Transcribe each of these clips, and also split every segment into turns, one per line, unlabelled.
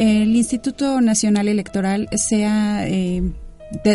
el Instituto Nacional Electoral se ha eh,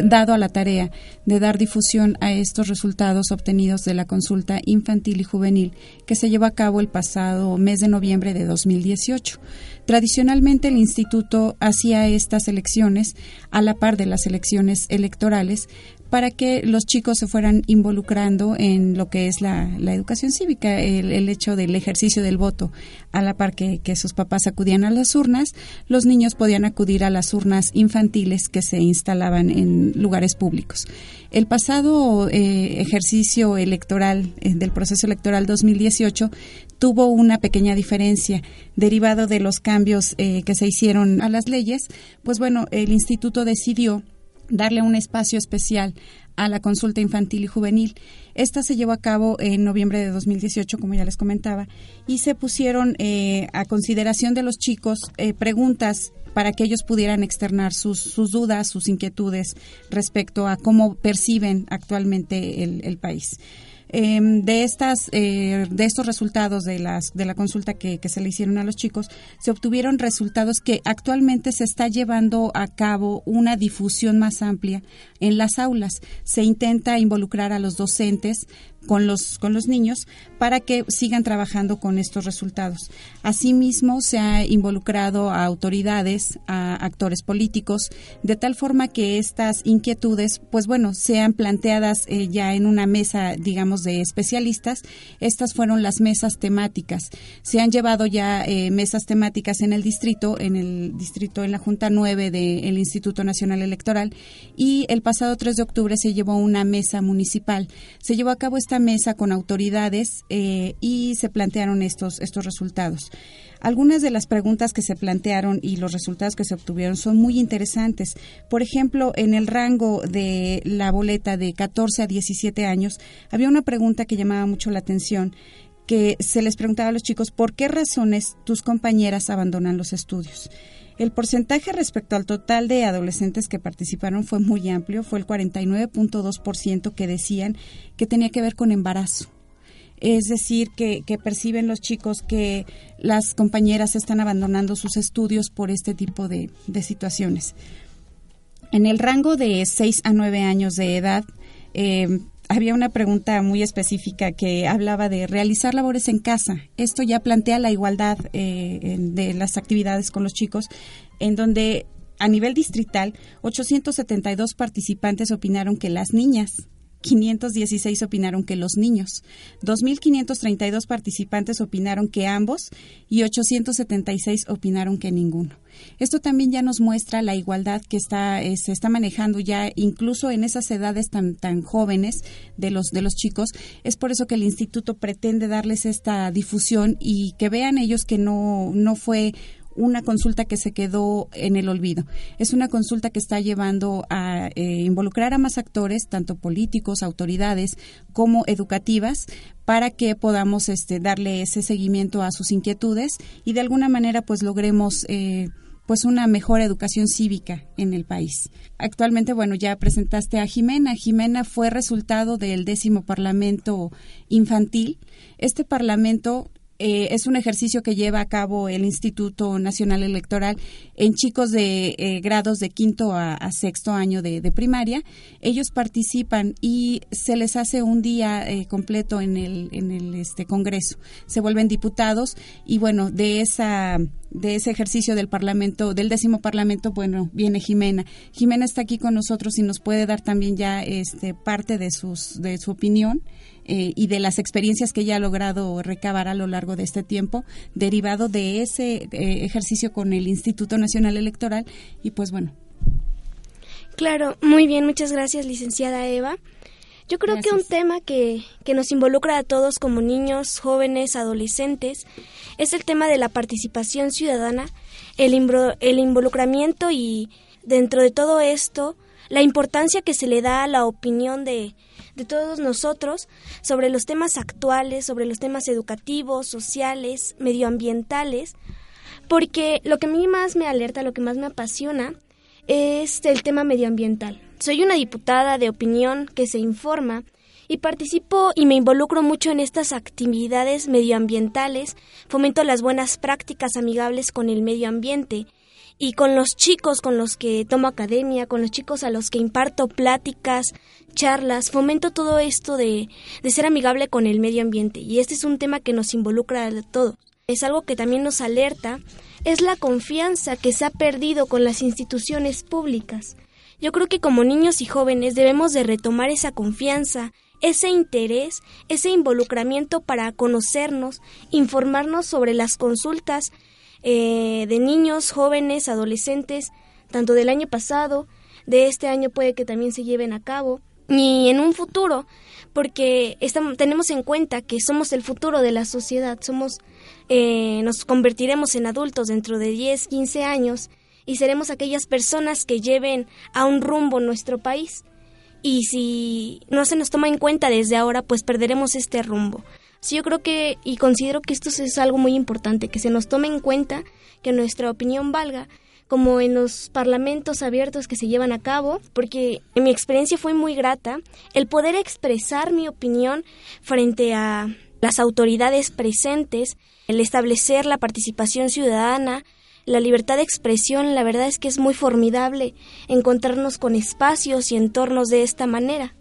dado a la tarea de dar difusión a estos resultados obtenidos de la consulta infantil y juvenil que se llevó a cabo el pasado mes de noviembre de 2018. Tradicionalmente el instituto hacía estas elecciones a la par de las elecciones electorales para que los chicos se fueran involucrando en lo que es la, educación cívica, el, hecho del ejercicio del voto, a la par que, sus papás acudían a las urnas, los niños podían acudir a las urnas infantiles que se instalaban en lugares públicos. El pasado eh, ejercicio electoral eh, del proceso electoral 2018 tuvo una pequeña diferencia derivado de los cambios eh, que se hicieron a las leyes, pues bueno, el instituto decidió darle un espacio especial a la consulta infantil y juvenil. Esta se llevó a cabo en noviembre de 2018, como ya les comentaba, y se pusieron eh, a consideración de los chicos eh, preguntas para que ellos pudieran externar sus, sus, dudas, sus inquietudes respecto a cómo perciben actualmente el país. Em, de estas eh, de estos resultados de las de la consulta que, se le hicieron a los chicos se obtuvieron resultados que actualmente se está llevando a cabo una difusión más amplia en las aulas. Se intenta involucrar a los docentes con los, con los niños para que sigan trabajando con estos resultados. Asimismo, se ha involucrado a autoridades, a actores políticos, de tal forma que estas inquietudes, pues bueno, sean planteadas eh, ya en una mesa, digamos, de especialistas. Estas fueron las mesas temáticas. Se han llevado ya eh, mesas temáticas en el distrito, en el distrito, en la Junta 9 del Instituto Nacional Electoral, y el pasado 3 de octubre se llevó una mesa municipal. Se llevó a cabo esta mesa con autoridades eh, y se plantearon estos, estos resultados. Algunas de las preguntas que se plantearon y los resultados que se obtuvieron son muy interesantes. Por ejemplo, en el rango de la boleta de 14 a 17 años, había una pregunta que llamaba mucho la atención que se les preguntaba a los chicos por qué razones tus compañeras abandonan los estudios. El porcentaje respecto al total de adolescentes que participaron fue muy amplio, fue el 49.2% que decían que tenía que ver con embarazo. Es decir, que, perciben los chicos que las compañeras están abandonando sus estudios por este tipo de, situaciones. En el rango de 6 a 9 años de edad, eh, había una pregunta muy específica que hablaba de realizar labores en casa. Esto ya plantea la igualdad eh, de las actividades con los chicos, en donde a nivel distrital 872 participantes opinaron que las niñas 516 opinaron que los niños, 2.532 participantes opinaron que ambos y 876 opinaron que ninguno. Esto también ya nos muestra la igualdad que está, eh, se está manejando ya incluso en esas edades tan, tan jóvenes de los, de los chicos. Es por eso que el instituto pretende darles esta difusión y que vean ellos que no, no fue una consulta que se quedó en el olvido. Es una consulta que está llevando a eh, involucrar a más actores, tanto políticos, autoridades, como educativas, para que podamos este, darle ese seguimiento a sus inquietudes y de alguna manera pues logremos eh, pues una mejor educación cívica en el país. Actualmente, bueno, ya presentaste a Jimena. Jimena fue resultado del décimo Parlamento Infantil. Este Parlamento eh, es un ejercicio que lleva a cabo el Instituto Nacional Electoral en chicos de eh, grados de quinto a, sexto año de, primaria. Ellos participan y se les hace un día eh, completo en el, en el este, Congreso. Se vuelven diputados y bueno, de esa de ese ejercicio del Parlamento, del décimo Parlamento, bueno, viene Jimena. Jimena está aquí con nosotros y nos puede dar también ya este parte de sus de su opinión eh, y de las experiencias que ella ha logrado recabar a lo largo de este tiempo, derivado de ese eh, ejercicio con el Instituto Nacional Electoral. Y pues bueno.
Claro, muy bien, muchas gracias, licenciada Eva. Yo creo que un tema que, que, nos involucra a todos como niños, jóvenes, adolescentes, es el tema de la participación ciudadana, el, el involucramiento y dentro de todo esto, la importancia que se le da a la opinión de, de todos nosotros sobre los temas actuales, sobre los temas educativos, sociales, medioambientales, porque lo que a mí más me alerta, lo que más me apasiona, es el tema medioambiental. Soy una diputada de opinión que se informa y participo y me involucro mucho en estas actividades medioambientales, fomento las buenas prácticas amigables con el medio ambiente y con los chicos con los que tomo academia, con los chicos a los que imparto pláticas, charlas, fomento todo esto de, de ser amigable con el medio ambiente y este es un tema que nos involucra a todos. Es algo que también nos alerta, es la confianza que se ha perdido con las instituciones públicas. Yo creo que como niños y jóvenes debemos de retomar esa confianza, ese interés, ese involucramiento para conocernos, informarnos sobre las consultas eh, de niños, jóvenes, adolescentes, tanto del año pasado, de este año puede que también se lleven a cabo, y en un futuro, porque estamos, tenemos en cuenta que somos el futuro de la sociedad, somos, eh, nos convertiremos en adultos dentro de 10, 15 años y seremos aquellas personas que lleven a un rumbo nuestro país y si no se nos toma en cuenta desde ahora, pues perderemos este rumbo. Sí, yo creo que y considero que esto es algo muy importante, que se nos tome en cuenta, que nuestra opinión valga, como en los parlamentos abiertos que se llevan a cabo, porque en mi experiencia fue muy grata el poder expresar mi opinión frente a las autoridades presentes, el establecer la participación ciudadana, la libertad de expresión, la verdad es que es muy formidable encontrarnos con espacios y entornos de esta manera.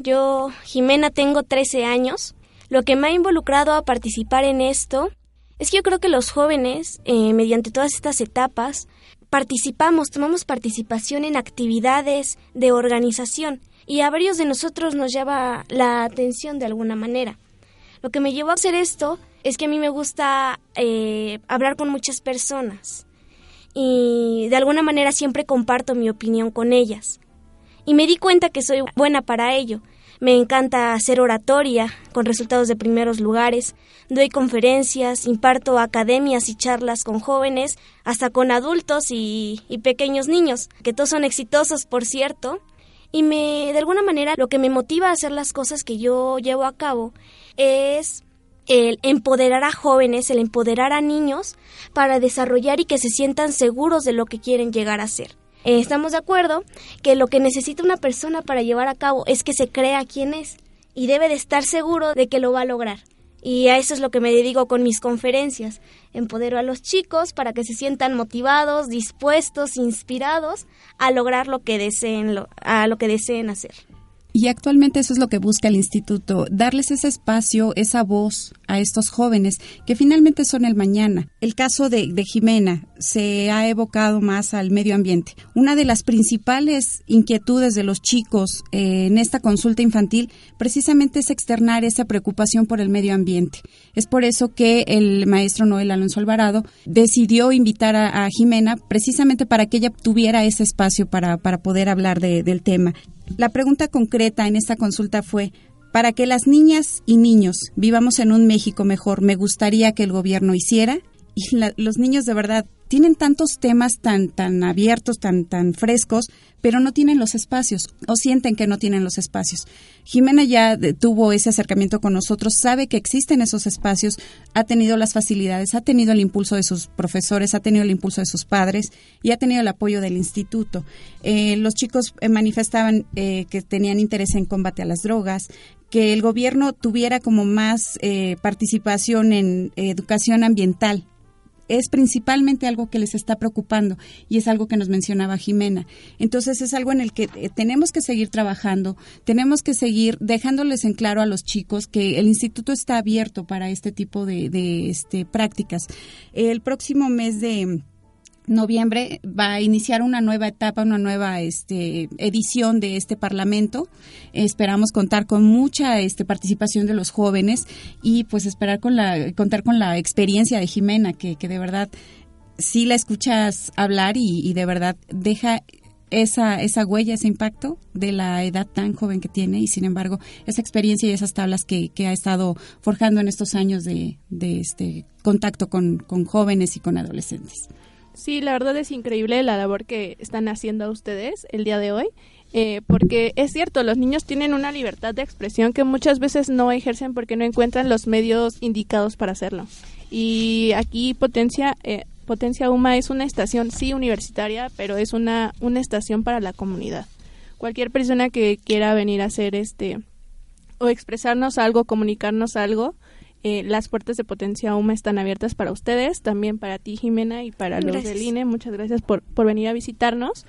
Yo, Jimena, tengo 13 años. Lo que me ha involucrado a participar en esto es que yo creo que los jóvenes, eh, mediante todas estas etapas, participamos, tomamos participación en actividades de organización y a varios de nosotros nos llama la atención de alguna manera. Lo que me llevó a hacer esto es que a mí me gusta eh, hablar con muchas personas y de alguna manera siempre comparto mi opinión con ellas. Y me di cuenta que soy buena para ello. Me encanta hacer oratoria con resultados de primeros lugares, doy conferencias, imparto academias y charlas con jóvenes, hasta con adultos y, y pequeños niños, que todos son exitosos, por cierto. Y me, de alguna manera, lo que me motiva a hacer las cosas que yo llevo a cabo es el empoderar a jóvenes, el empoderar a niños para desarrollar y que se sientan seguros de lo que quieren llegar a ser. Eh, estamos de acuerdo que lo que necesita una persona para llevar a cabo es que se crea quién es y debe de estar seguro de que lo va a lograr. Y a eso es lo que me dedico con mis conferencias. Empodero a los chicos para que se sientan motivados, dispuestos, inspirados a lograr lo que deseen, a lo que deseen hacer.
Y actualmente eso es lo que busca el instituto, darles ese espacio, esa voz a estos jóvenes que finalmente son el mañana. El caso de, Jimena se ha evocado más al medio ambiente. Una de las principales inquietudes de los chicos eh, en esta consulta infantil precisamente es externar esa preocupación por el medio ambiente. Es por eso que el maestro Noel Alonso Alvarado decidió invitar a, Jimena precisamente para que ella tuviera ese espacio para, para poder hablar del tema. La pregunta concreta en esta consulta fue, para que las niñas y niños vivamos en un México mejor, me gustaría que el gobierno hiciera. Y los niños de verdad tienen tantos temas tan, tan abiertos, tan, tan frescos, pero no tienen los espacios o sienten que no tienen los espacios. Jimena ya tuvo ese acercamiento con nosotros, sabe que existen esos espacios, ha tenido las facilidades, ha tenido el impulso de sus profesores, ha tenido el impulso de sus padres y ha tenido el apoyo del instituto. Eh, los chicos eh, manifestaban eh, que tenían interés en combate a las drogas, que el gobierno tuviera como más participación en educación ambiental es principalmente algo que les está preocupando y es algo que nos mencionaba Jimena. Entonces es algo en el que eh, tenemos que seguir trabajando, tenemos que seguir dejándoles en claro a los chicos que el instituto está abierto para este tipo de, de este, prácticas. El próximo mes de noviembre va a iniciar una nueva etapa, una nueva este, edición de este Parlamento. Esperamos contar con mucha este, participación de los jóvenes y pues esperar con la, contar con la experiencia de Jimena, que, de verdad sí la escuchas hablar y, de verdad deja esa, esa huella, ese impacto de la edad tan joven que tiene y sin embargo esa experiencia y esas tablas que, ha estado forjando en estos años de, este contacto con, con jóvenes y con adolescentes.
Sí, la verdad es increíble la labor que están haciendo ustedes el día de hoy, eh, porque es cierto, los niños tienen una libertad de expresión que muchas veces no ejercen porque no encuentran los medios indicados para hacerlo. Y aquí Potencia, eh, Potencia UMA es una estación, sí, universitaria, pero es una, una estación para la comunidad. Cualquier persona que quiera venir a hacer este o expresarnos algo, comunicarnos algo, eh, las puertas de Potencia UMA están abiertas para ustedes, también para ti Jimena y para los del INE. Muchas gracias por, por venir a visitarnos.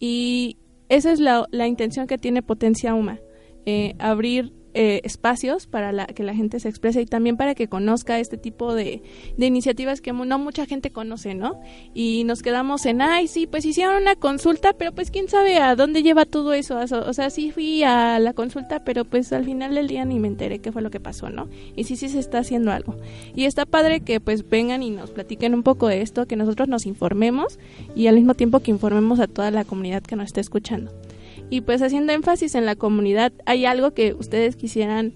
Y esa es la, la intención que tiene Potencia UMA, eh, abrir eh, espacios para que la gente se exprese y también para que conozca este tipo de, iniciativas que no mucha gente conoce, ¿no? Y nos quedamos en, ay, sí, pues hicieron una consulta, pero pues quién sabe a dónde lleva todo eso. O sea, sí fui a la consulta, pero pues al final del día ni me enteré qué fue lo que pasó, ¿no? Y sí, sí se está haciendo algo. Y está padre que pues vengan y nos platiquen un poco de esto, que nosotros nos informemos y al mismo tiempo que informemos a toda la comunidad que nos está escuchando. Y pues haciendo énfasis en la comunidad, ¿hay algo que ustedes quisieran,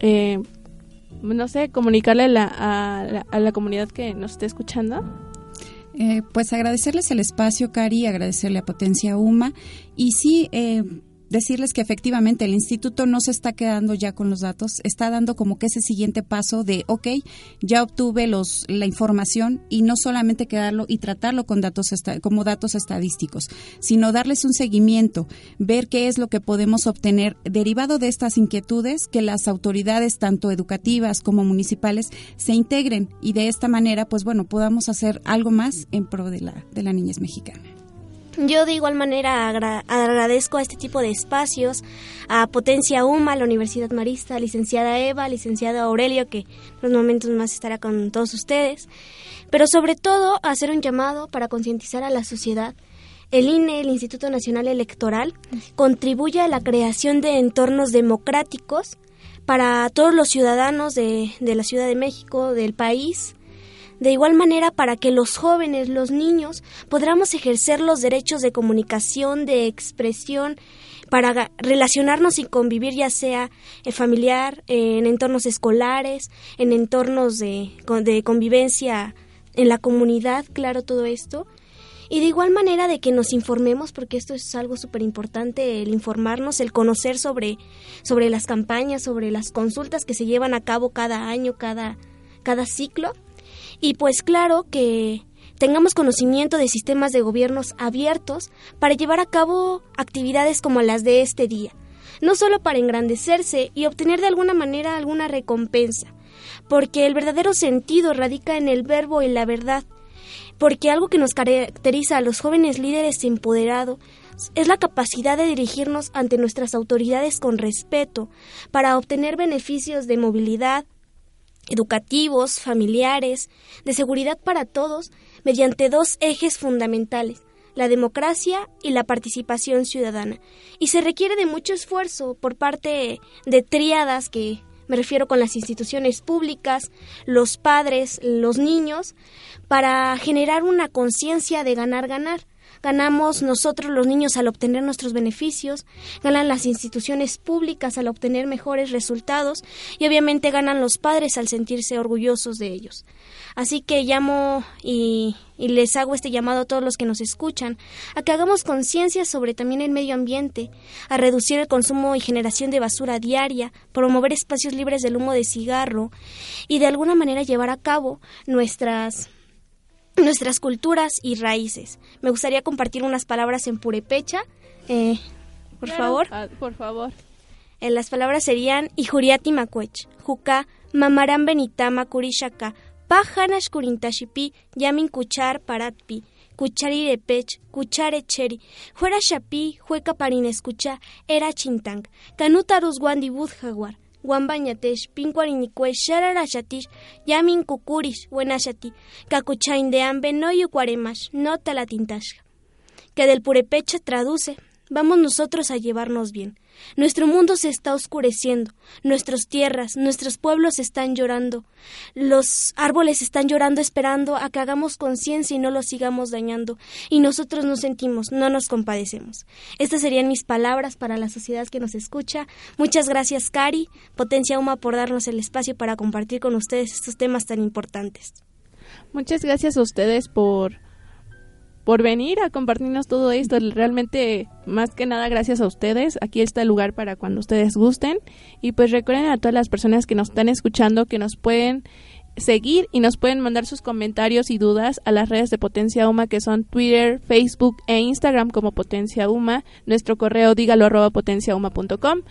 eh, no sé, comunicarle a la, a, la, comunidad que nos esté escuchando?
Eh, pues agradecerles el espacio, Cari, agradecerle a Potencia UMA y sí, eh, decirles que efectivamente el instituto no se está quedando ya con los datos, está dando como que ese siguiente paso de, ok, ya obtuve los, la información y no solamente quedarlo y tratarlo con datos como datos estadísticos, sino darles un seguimiento, ver qué es lo que podemos obtener derivado de estas inquietudes, que las autoridades tanto educativas como municipales se integren y de esta manera, pues bueno, podamos hacer algo más en pro de la, de la niñez mexicana.
Yo de igual manera agradezco a este tipo de espacios, a Potencia UMA, a la Universidad Marista, a licenciada Eva, licenciado Aurelio, que en los momentos más estará con todos ustedes, pero sobre todo hacer un llamado para concientizar a la sociedad. El INE, el Instituto Nacional Electoral, contribuye a la creación de entornos democráticos para todos los ciudadanos de, de la Ciudad de México, del país, de igual manera, para que los jóvenes, los niños, podamos ejercer los derechos de comunicación, de expresión, para relacionarnos y convivir ya sea en familiar, en entornos escolares, en entornos de, de convivencia en la comunidad, claro, todo esto. Y de igual manera de que nos informemos, porque esto es algo súper importante, el informarnos, el conocer sobre, sobre las campañas, sobre las consultas que se llevan a cabo cada año, cada, cada ciclo. Y pues claro que tengamos conocimiento de sistemas de gobiernos abiertos para llevar a cabo actividades como las de este día, no solo para engrandecerse y obtener de alguna manera alguna recompensa, porque el verdadero sentido radica en el verbo y la verdad, porque algo que nos caracteriza a los jóvenes líderes empoderados es la capacidad de dirigirnos ante nuestras autoridades con respeto para obtener beneficios de movilidad, educativos, familiares, de seguridad para todos, mediante dos ejes fundamentales, la democracia y la participación ciudadana. Y se requiere de mucho esfuerzo por parte de tríadas que me refiero con las instituciones públicas, los padres, los niños, para generar una conciencia de ganar-ganar, Ganamos nosotros los niños al obtener nuestros beneficios, ganan las instituciones públicas al obtener mejores resultados y obviamente ganan los padres al sentirse orgullosos de ellos. Así que llamo y, les hago este llamado a todos los que nos escuchan a que hagamos conciencia sobre también el medio ambiente, a reducir el consumo y generación de basura diaria, promover espacios libres del humo de cigarro y de alguna manera llevar a cabo nuestras nuestras culturas y raíces. Me gustaría compartir unas palabras en purepecha. Eh, por favor.
Ah, por favor.
Eh, las palabras serían Ijuriati macuech, Juca, Mamaran benitama kurishaka, Pajanash kurintashipi, Yamin kuchar paratpi, Kuchari de pech, Kuchare cheri, Juera shapi, Jueca parin escucha, Era chintang, Canutarus guandi jaguar, Wambañatesh, pincuarinicue, shararashatish, yamin kukurish, buenashati, cacuchain de ambe no yucuaremash, no talatintash. Que del purepecha traduce, vamos nosotros a llevarnos bien. Nuestro mundo se está oscureciendo, nuestras tierras, nuestros pueblos están llorando, los árboles están llorando esperando a que hagamos conciencia y no los sigamos dañando, y nosotros nos sentimos, no nos compadecemos. Estas serían mis palabras para la sociedad que nos escucha. Muchas gracias, Cari, Potencia Uma, por darnos el espacio para compartir con ustedes estos temas tan importantes.
Muchas gracias a ustedes por por venir a compartirnos todo esto. Realmente, más que nada, gracias a ustedes. Aquí está el lugar para cuando ustedes gusten. Y pues recuerden a todas las personas que nos están escuchando que nos pueden seguir y nos pueden mandar sus comentarios y dudas a las redes de Potencia Uma que son Twitter, Facebook e Instagram como Potencia Uma. Nuestro correo dígalo arroba potenciauma.com.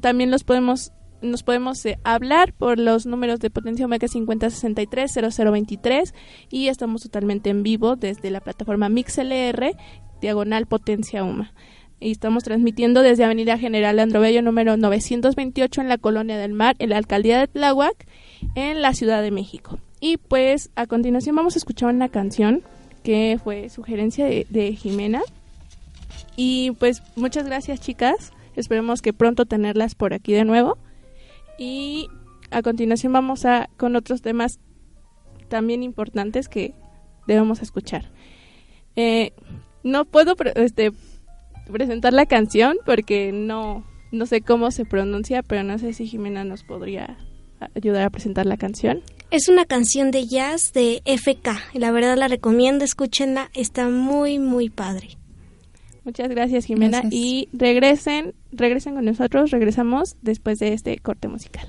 También los podemos nos podemos eh, hablar por los números de Potencia Omega 5063 0023 y estamos totalmente en vivo desde la plataforma MixLR, diagonal Potencia UMA. Y estamos transmitiendo desde Avenida General Androbello número 928 en la Colonia del Mar, en la Alcaldía de Tláhuac, en la Ciudad de México. Y pues a continuación vamos a escuchar una canción que fue sugerencia de, de Jimena. Y pues muchas gracias chicas. Esperemos que pronto tenerlas por aquí de nuevo. Y a continuación vamos a con otros temas también importantes que debemos escuchar. Eh, no puedo este, presentar la canción porque no, no sé cómo se pronuncia, pero no sé si Jimena nos podría ayudar a presentar la canción.
Es una canción de jazz de FK. La verdad la recomiendo, escúchenla, está muy, muy padre.
Muchas gracias, Jimena. Y regresen, regresen con nosotros, regresamos después de este corte musical.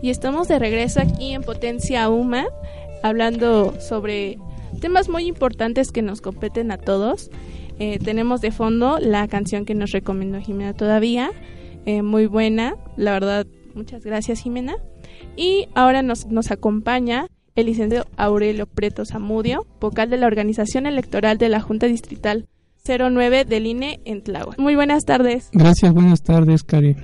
Y estamos de regreso aquí en Potencia UMA, hablando sobre temas muy importantes que nos competen a todos. Eh, tenemos de fondo la canción que nos recomendó Jimena todavía, eh, muy buena, la verdad, muchas gracias Jimena. Y ahora nos, nos acompaña el licenciado Aurelio Preto Zamudio, vocal de la Organización Electoral de la Junta Distrital 09 del INE en Tláhuac. Muy buenas tardes.
Gracias, buenas tardes, Cari.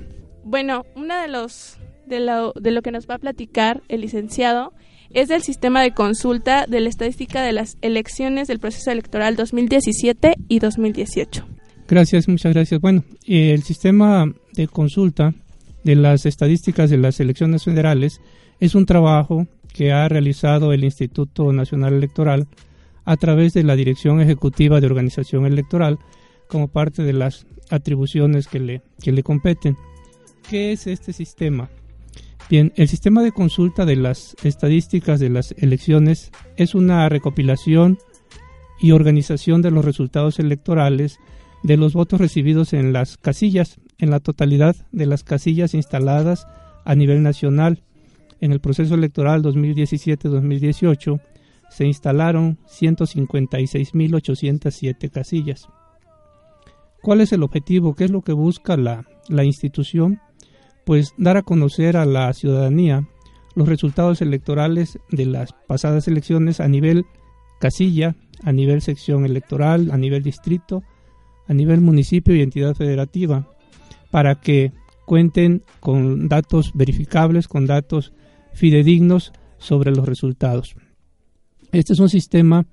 Bueno, una de los de lo, de lo que nos va a platicar el licenciado es del sistema de consulta de la estadística de las elecciones del proceso electoral 2017 y 2018.
Gracias, muchas gracias. Bueno, el sistema de consulta de las estadísticas de las elecciones federales es un trabajo que ha realizado el Instituto Nacional Electoral a través de la Dirección Ejecutiva de Organización Electoral como parte de las atribuciones que le, que le competen. ¿Qué es este sistema? Bien, el sistema de consulta de las estadísticas de las elecciones es una recopilación y organización de los resultados electorales de los votos recibidos en las casillas, en la totalidad de las casillas instaladas a nivel nacional. En el proceso electoral 2017-2018 se instalaron 156.807 casillas. ¿Cuál es el objetivo? ¿Qué es lo que busca la, la institución? Pues dar a conocer a la ciudadanía los resultados electorales de las pasadas elecciones a nivel casilla, a nivel sección electoral, a nivel distrito, a nivel municipio y entidad federativa, para que cuenten con datos verificables, con datos fidedignos sobre los resultados. Este es un sistema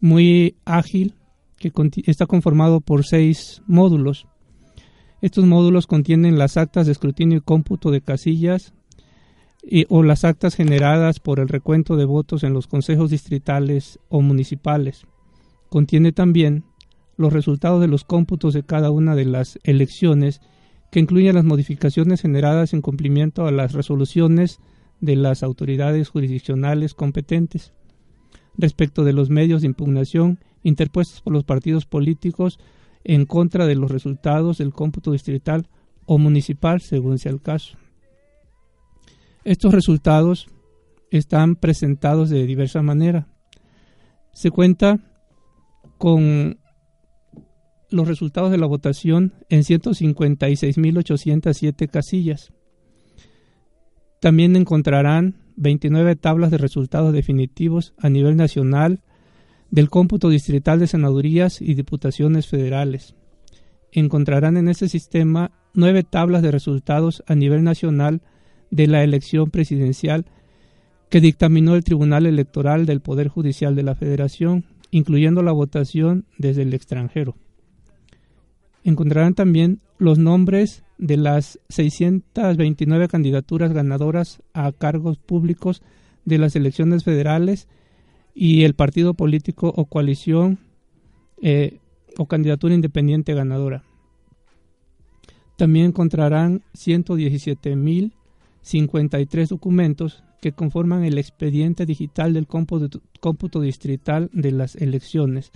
muy ágil que está conformado por seis módulos. Estos módulos contienen las actas de escrutinio y cómputo de casillas o las actas generadas por el recuento de votos en los consejos distritales o municipales. Contiene también los resultados de los cómputos de cada una de las elecciones, que incluyen las modificaciones generadas en cumplimiento a las resoluciones de las autoridades jurisdiccionales competentes respecto de los medios de impugnación interpuestos por los partidos políticos en contra de los resultados del cómputo distrital o municipal, según sea el caso. Estos resultados están presentados de diversa manera. Se cuenta con los resultados de la votación en 156.807 casillas. También encontrarán 29 tablas de resultados definitivos a nivel nacional del cómputo distrital de senadurías y diputaciones federales. Encontrarán en este sistema nueve tablas de resultados a nivel nacional de la elección presidencial que dictaminó el Tribunal Electoral del Poder Judicial de la Federación, incluyendo la votación desde el extranjero. Encontrarán también los nombres de las 629 candidaturas ganadoras a cargos públicos de las elecciones federales y el partido político o coalición eh, o candidatura independiente ganadora. También encontrarán 117.000 53 documentos que conforman el expediente digital del cómputo, distrital de las elecciones.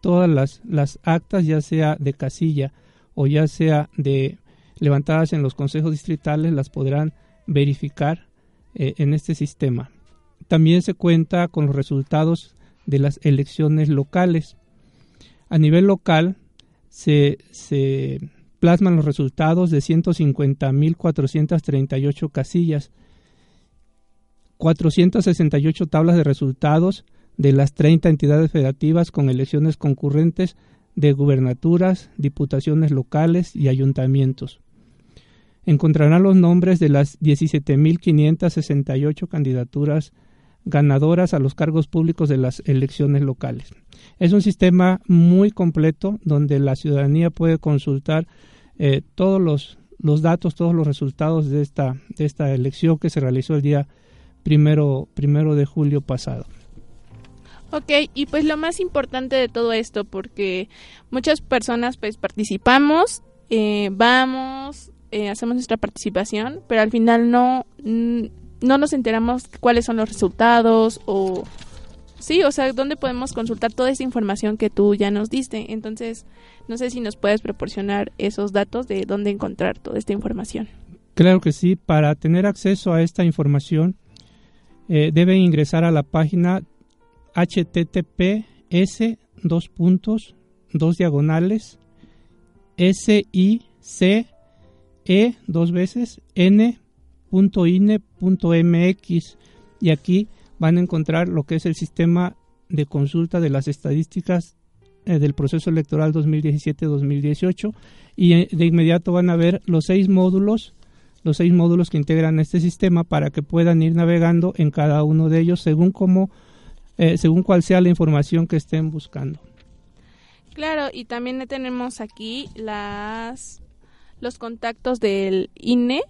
Todas las, las actas, ya sea de casilla o ya sea de levantadas en los consejos distritales, las podrán verificar eh, en este sistema. También se cuenta con los resultados de las elecciones locales. A nivel local se, plasman los resultados de 150.438 casillas, 468 tablas de resultados de las 30 entidades federativas con elecciones concurrentes de gubernaturas, diputaciones locales y ayuntamientos. Encontrarán los nombres de las 17.568 candidaturas ganadoras a los cargos públicos de las elecciones locales. Es un sistema muy completo donde la ciudadanía puede consultar eh, todos los, los, datos, todos los resultados de esta, de esta elección que se realizó el día primero, primero de julio pasado.
Ok, y pues lo más importante de todo esto, porque muchas personas pues participamos, eh, vamos, eh, hacemos nuestra participación, pero al final no, no nos enteramos cuáles son los resultados o Sí, o sea, ¿dónde podemos consultar toda esa información que tú ya nos diste? Entonces, no sé si nos puedes proporcionar esos datos de dónde encontrar toda esta información.
Claro que sí, para tener acceso a esta información eh, deben ingresar a la página https dos puntos dos diagonales s i c e dos veces n punto ine punto mx y aquí van a encontrar lo que es el sistema de consulta de las estadísticas eh, del proceso electoral 2017-2018 y eh, de inmediato van a ver los seis módulos los seis módulos que integran este sistema para que puedan ir navegando en cada uno de ellos según cómo eh, según cuál sea la información que estén buscando.
Claro, y también tenemos aquí las los contactos del INE,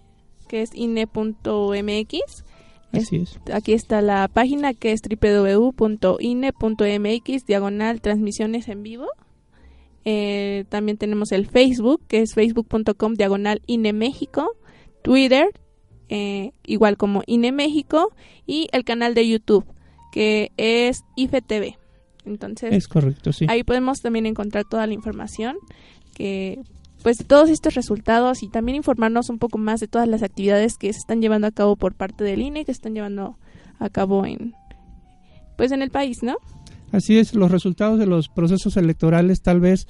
que es INE.mx,
Así es.
Aquí está la página que es www.ine.mx diagonal transmisiones en vivo. Eh, también tenemos el Facebook que es facebook.com diagonal INE México, Twitter eh, igual como INE México y el canal de YouTube que es IFTV. Entonces,
es correcto, sí.
Ahí podemos también encontrar toda la información que pues todos estos resultados y también informarnos un poco más de todas las actividades que se están llevando a cabo por parte del INE, que se están llevando a cabo en pues en el país, ¿no?
Así es, los resultados de los procesos electorales tal vez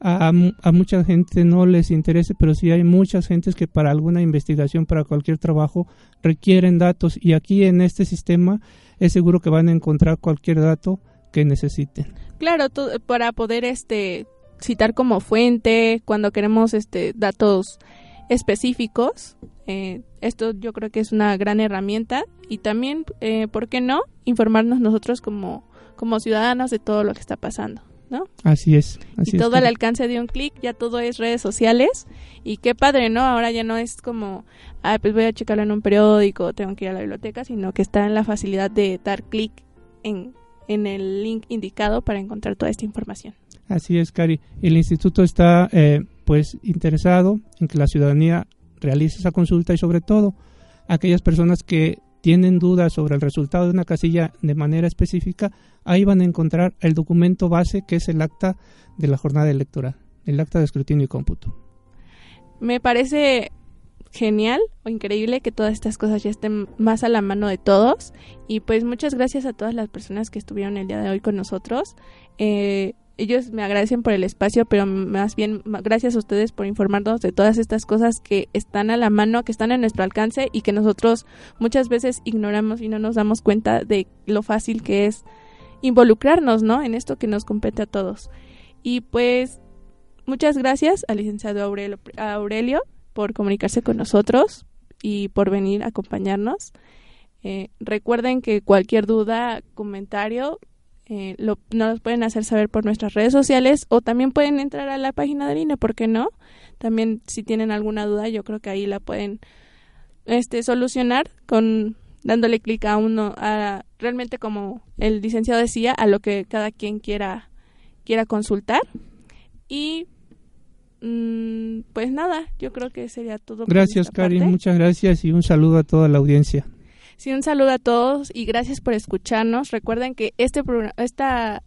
a, a, mucha gente no les interese, pero sí hay muchas gentes que para alguna investigación, para cualquier trabajo, requieren datos y aquí en este sistema es seguro que van a encontrar cualquier dato que necesiten.
Claro, para poder este citar como fuente cuando queremos este datos específicos. Eh, esto yo creo que es una gran herramienta y también, eh, ¿por qué no? Informarnos nosotros como, como ciudadanos de todo lo que está pasando. ¿no?
Así es.
y todo al alcance de un clic, ya todo es redes sociales. Y qué padre, ¿no? Ahora ya no es como, ah, pues voy a checarlo en un periódico, tengo que ir a la biblioteca, sino que está en la facilidad de dar clic en, en el link indicado para encontrar toda esta información.
Así es, Cari. El instituto está eh, pues interesado en que la ciudadanía realice esa consulta y sobre todo aquellas personas que tienen dudas sobre el resultado de una casilla de manera específica, ahí van a encontrar el documento base que es el acta de la jornada electoral, el acta de escrutinio y cómputo.
Me parece genial o increíble que todas estas cosas ya estén más a la mano de todos y pues muchas gracias a todas las personas que estuvieron el día de hoy con nosotros. Eh, ellos me agradecen por el espacio, pero más bien gracias a ustedes por informarnos de todas estas cosas que están a la mano, que están en nuestro alcance y que nosotros muchas veces ignoramos y no nos damos cuenta de lo fácil que es involucrarnos, ¿no? En esto que nos compete a todos. Y pues muchas gracias al licenciado Aurelio, Aurelio por comunicarse con nosotros y por venir a acompañarnos. Eh, recuerden que cualquier duda, comentario, eh, lo, nos pueden hacer saber por nuestras redes sociales o también pueden entrar a la página de INE, ¿por qué no? También si tienen alguna duda, yo creo que ahí la pueden este, solucionar con dándole clic a uno, a, realmente como el licenciado decía, a lo que cada quien quiera, quiera consultar. Y mm, pues nada, yo creo que sería todo.
Gracias, Karin, muchas gracias y un saludo a toda la audiencia.
Sí, un saludo a todos y gracias por escucharnos. Recuerden que este esta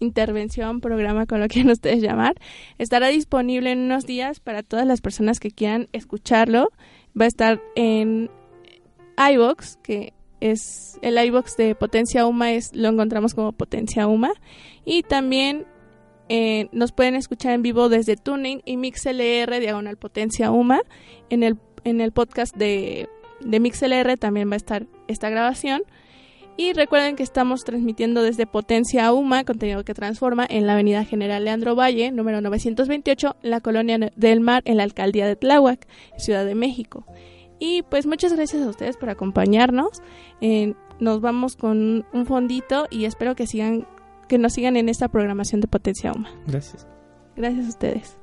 intervención, programa, con lo quieran ustedes llamar, estará disponible en unos días para todas las personas que quieran escucharlo. Va a estar en iBox, que es el iBox de Potencia Uma, es, lo encontramos como Potencia Uma. Y también eh, nos pueden escuchar en vivo desde Tuning y MixLR, diagonal Potencia Uma, en el, en el podcast de de MixLR también va a estar esta grabación. Y recuerden que estamos transmitiendo desde Potencia UMA, contenido que transforma, en la Avenida General Leandro Valle, número 928, la Colonia del Mar, en la Alcaldía de Tláhuac, Ciudad de México. Y pues muchas gracias a ustedes por acompañarnos. Eh, nos vamos con un fondito y espero que sigan que nos sigan en esta programación de Potencia UMA.
Gracias.
Gracias a ustedes.